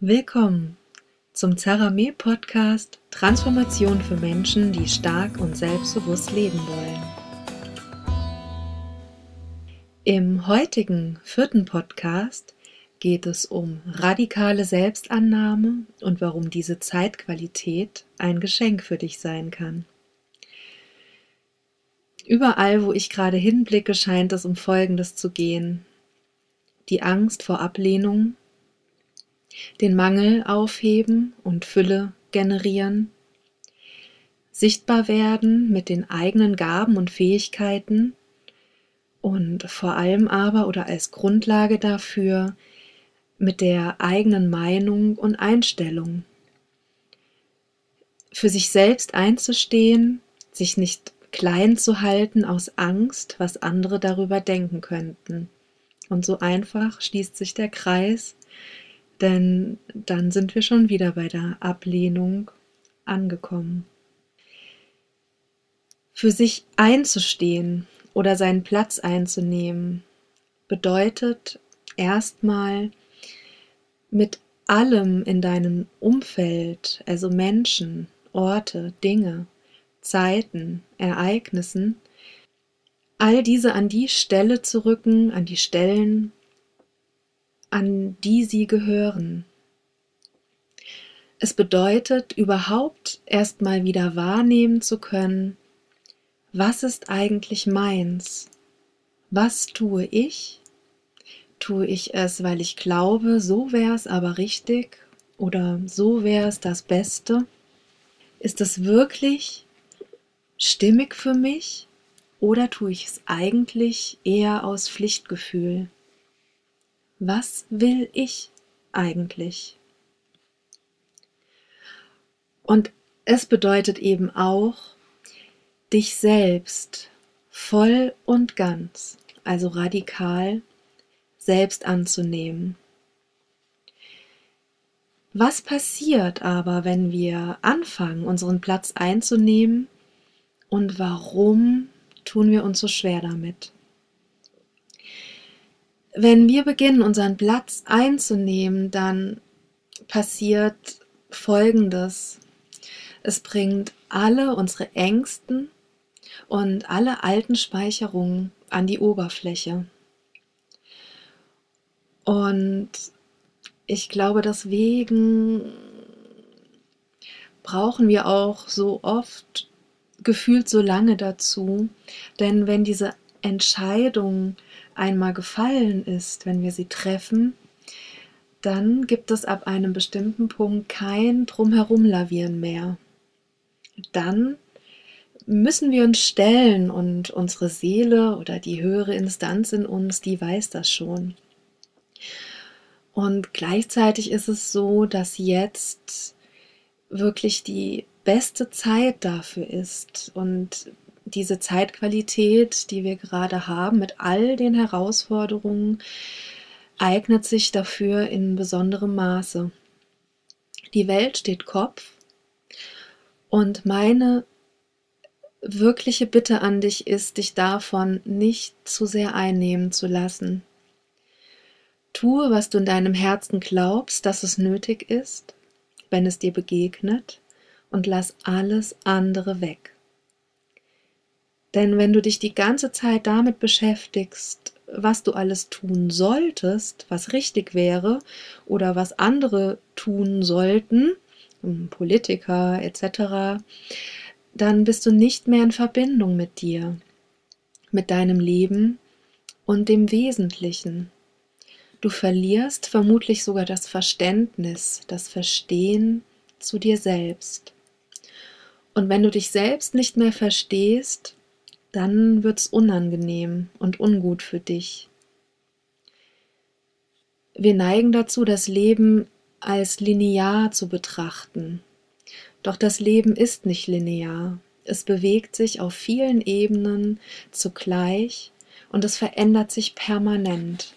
Willkommen zum Zarame Podcast Transformation für Menschen, die stark und selbstbewusst leben wollen. Im heutigen vierten Podcast geht es um radikale Selbstannahme und warum diese Zeitqualität ein Geschenk für dich sein kann. Überall, wo ich gerade hinblicke, scheint es um Folgendes zu gehen. Die Angst vor Ablehnung, den Mangel aufheben und Fülle generieren, sichtbar werden mit den eigenen Gaben und Fähigkeiten und vor allem aber oder als Grundlage dafür mit der eigenen Meinung und Einstellung. Für sich selbst einzustehen, sich nicht klein zu halten aus Angst, was andere darüber denken könnten. Und so einfach schließt sich der Kreis denn dann sind wir schon wieder bei der Ablehnung angekommen. Für sich einzustehen oder seinen Platz einzunehmen bedeutet erstmal mit allem in deinem Umfeld, also Menschen, Orte, Dinge, Zeiten, Ereignissen, all diese an die Stelle zu rücken, an die Stellen, an die sie gehören. Es bedeutet überhaupt erstmal wieder wahrnehmen zu können, was ist eigentlich meins? Was tue ich? Tue ich es, weil ich glaube, so wäre es aber richtig oder so wäre es das Beste? Ist es wirklich stimmig für mich oder tue ich es eigentlich eher aus Pflichtgefühl? Was will ich eigentlich? Und es bedeutet eben auch, dich selbst voll und ganz, also radikal, selbst anzunehmen. Was passiert aber, wenn wir anfangen, unseren Platz einzunehmen und warum tun wir uns so schwer damit? Wenn wir beginnen, unseren Platz einzunehmen, dann passiert Folgendes. Es bringt alle unsere Ängsten und alle alten Speicherungen an die Oberfläche. Und ich glaube, deswegen brauchen wir auch so oft gefühlt so lange dazu, denn wenn diese Entscheidung einmal gefallen ist, wenn wir sie treffen, dann gibt es ab einem bestimmten Punkt kein Drumherumlavieren mehr. Dann müssen wir uns stellen und unsere Seele oder die höhere Instanz in uns, die weiß das schon. Und gleichzeitig ist es so, dass jetzt wirklich die beste Zeit dafür ist und diese Zeitqualität, die wir gerade haben, mit all den Herausforderungen, eignet sich dafür in besonderem Maße. Die Welt steht Kopf und meine wirkliche Bitte an dich ist, dich davon nicht zu sehr einnehmen zu lassen. Tue, was du in deinem Herzen glaubst, dass es nötig ist, wenn es dir begegnet, und lass alles andere weg. Denn wenn du dich die ganze Zeit damit beschäftigst, was du alles tun solltest, was richtig wäre oder was andere tun sollten, Politiker etc., dann bist du nicht mehr in Verbindung mit dir, mit deinem Leben und dem Wesentlichen. Du verlierst vermutlich sogar das Verständnis, das Verstehen zu dir selbst. Und wenn du dich selbst nicht mehr verstehst, dann wird's unangenehm und ungut für dich. Wir neigen dazu, das Leben als linear zu betrachten. Doch das Leben ist nicht linear. Es bewegt sich auf vielen Ebenen zugleich und es verändert sich permanent.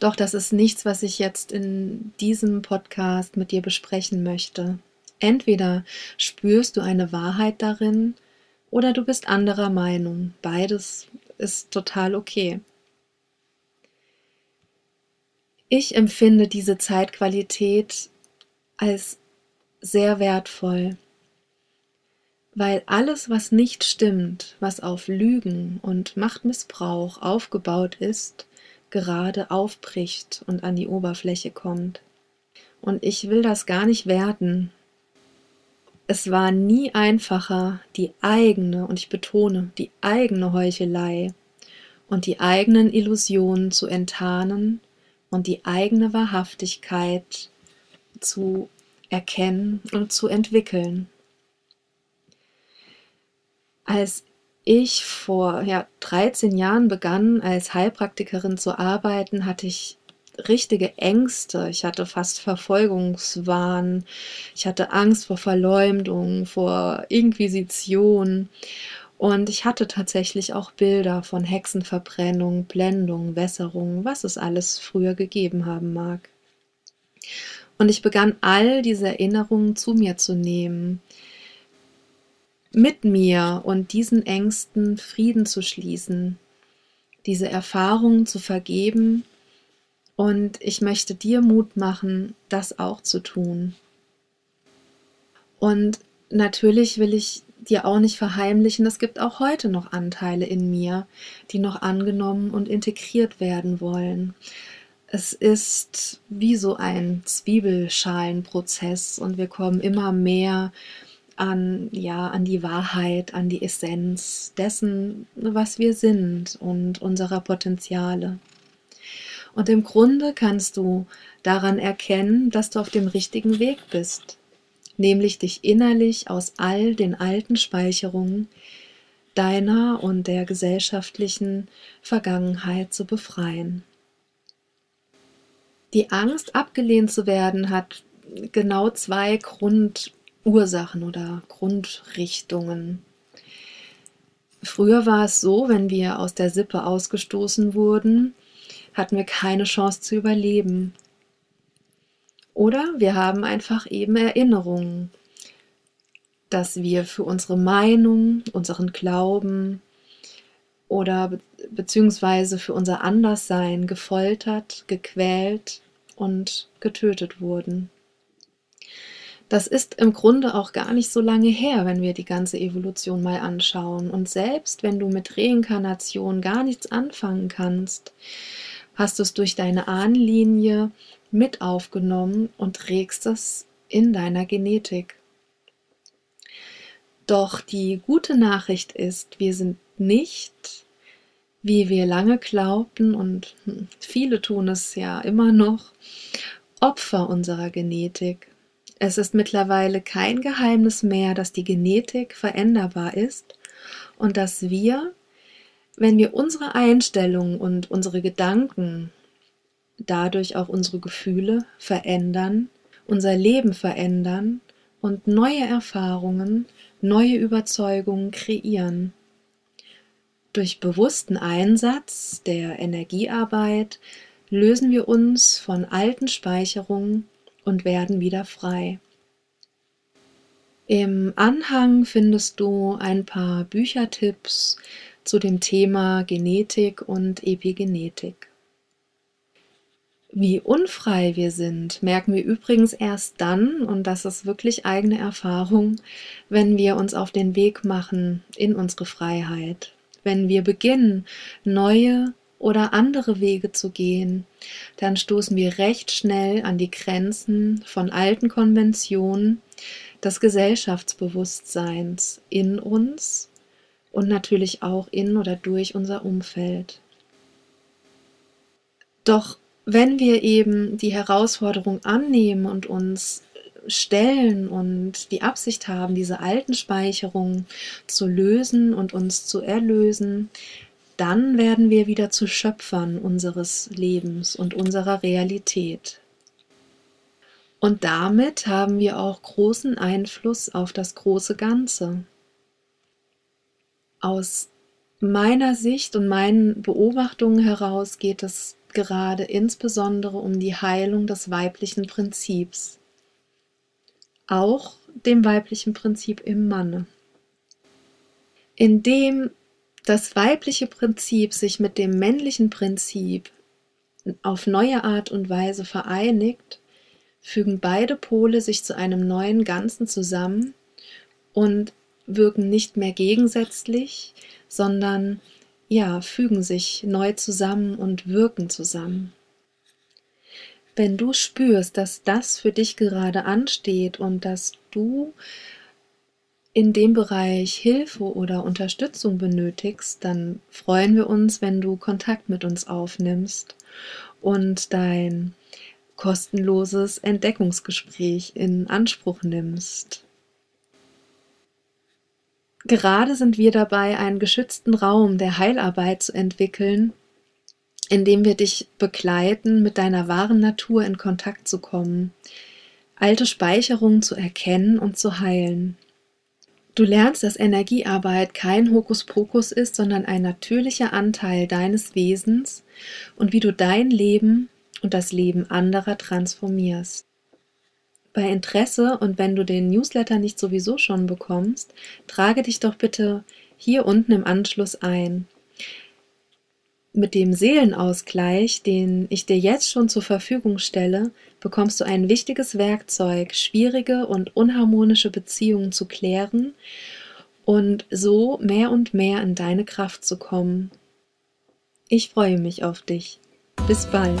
Doch das ist nichts, was ich jetzt in diesem Podcast mit dir besprechen möchte. Entweder spürst du eine Wahrheit darin oder du bist anderer Meinung. Beides ist total okay. Ich empfinde diese Zeitqualität als sehr wertvoll, weil alles, was nicht stimmt, was auf Lügen und Machtmissbrauch aufgebaut ist, gerade aufbricht und an die Oberfläche kommt. Und ich will das gar nicht werten. Es war nie einfacher, die eigene, und ich betone, die eigene Heuchelei und die eigenen Illusionen zu enttarnen und die eigene Wahrhaftigkeit zu erkennen und zu entwickeln. Als ich vor ja, 13 Jahren begann, als Heilpraktikerin zu arbeiten, hatte ich richtige Ängste. Ich hatte fast Verfolgungswahn. Ich hatte Angst vor Verleumdung, vor Inquisition. Und ich hatte tatsächlich auch Bilder von Hexenverbrennung, Blendung, Wässerung, was es alles früher gegeben haben mag. Und ich begann all diese Erinnerungen zu mir zu nehmen, mit mir und diesen Ängsten Frieden zu schließen, diese Erfahrungen zu vergeben. Und ich möchte dir Mut machen, das auch zu tun. Und natürlich will ich dir auch nicht verheimlichen, es gibt auch heute noch Anteile in mir, die noch angenommen und integriert werden wollen. Es ist wie so ein Zwiebelschalenprozess und wir kommen immer mehr an, ja, an die Wahrheit, an die Essenz dessen, was wir sind und unserer Potenziale. Und im Grunde kannst du daran erkennen, dass du auf dem richtigen Weg bist, nämlich dich innerlich aus all den alten Speicherungen deiner und der gesellschaftlichen Vergangenheit zu befreien. Die Angst, abgelehnt zu werden, hat genau zwei Grundursachen oder Grundrichtungen. Früher war es so, wenn wir aus der Sippe ausgestoßen wurden, hatten wir keine Chance zu überleben. Oder wir haben einfach eben Erinnerungen, dass wir für unsere Meinung, unseren Glauben oder be beziehungsweise für unser Anderssein gefoltert, gequält und getötet wurden. Das ist im Grunde auch gar nicht so lange her, wenn wir die ganze Evolution mal anschauen. Und selbst wenn du mit Reinkarnation gar nichts anfangen kannst, hast du es durch deine Ahnenlinie mit aufgenommen und trägst es in deiner Genetik. Doch die gute Nachricht ist, wir sind nicht wie wir lange glaubten, und viele tun es ja immer noch, Opfer unserer Genetik. Es ist mittlerweile kein Geheimnis mehr, dass die Genetik veränderbar ist und dass wir, wenn wir unsere Einstellung und unsere Gedanken, dadurch auch unsere Gefühle verändern, unser Leben verändern und neue Erfahrungen, neue Überzeugungen kreieren. Durch bewussten Einsatz der Energiearbeit lösen wir uns von alten Speicherungen und werden wieder frei. Im Anhang findest du ein paar Büchertipps zu dem Thema Genetik und Epigenetik. Wie unfrei wir sind, merken wir übrigens erst dann, und das ist wirklich eigene Erfahrung, wenn wir uns auf den Weg machen in unsere Freiheit wenn wir beginnen, neue oder andere Wege zu gehen, dann stoßen wir recht schnell an die Grenzen von alten Konventionen des Gesellschaftsbewusstseins in uns und natürlich auch in oder durch unser Umfeld. Doch wenn wir eben die Herausforderung annehmen und uns stellen und die Absicht haben, diese alten Speicherungen zu lösen und uns zu erlösen, dann werden wir wieder zu Schöpfern unseres Lebens und unserer Realität. Und damit haben wir auch großen Einfluss auf das große Ganze. Aus meiner Sicht und meinen Beobachtungen heraus geht es gerade insbesondere um die Heilung des weiblichen Prinzips auch dem weiblichen Prinzip im Manne. Indem das weibliche Prinzip sich mit dem männlichen Prinzip auf neue Art und Weise vereinigt, fügen beide Pole sich zu einem neuen Ganzen zusammen und wirken nicht mehr gegensätzlich, sondern ja, fügen sich neu zusammen und wirken zusammen. Wenn du spürst, dass das für dich gerade ansteht und dass du in dem Bereich Hilfe oder Unterstützung benötigst, dann freuen wir uns, wenn du Kontakt mit uns aufnimmst und dein kostenloses Entdeckungsgespräch in Anspruch nimmst. Gerade sind wir dabei, einen geschützten Raum der Heilarbeit zu entwickeln, in dem wir dich begleiten, mit deiner wahren Natur in Kontakt zu kommen, alte Speicherungen zu erkennen und zu heilen. Du lernst, dass Energiearbeit kein Hokuspokus ist, sondern ein natürlicher Anteil deines Wesens und wie du dein Leben und das Leben anderer transformierst. Bei Interesse und wenn du den Newsletter nicht sowieso schon bekommst, trage dich doch bitte hier unten im Anschluss ein mit dem Seelenausgleich, den ich dir jetzt schon zur Verfügung stelle, bekommst du ein wichtiges Werkzeug, schwierige und unharmonische Beziehungen zu klären und so mehr und mehr in deine Kraft zu kommen. Ich freue mich auf dich. Bis bald.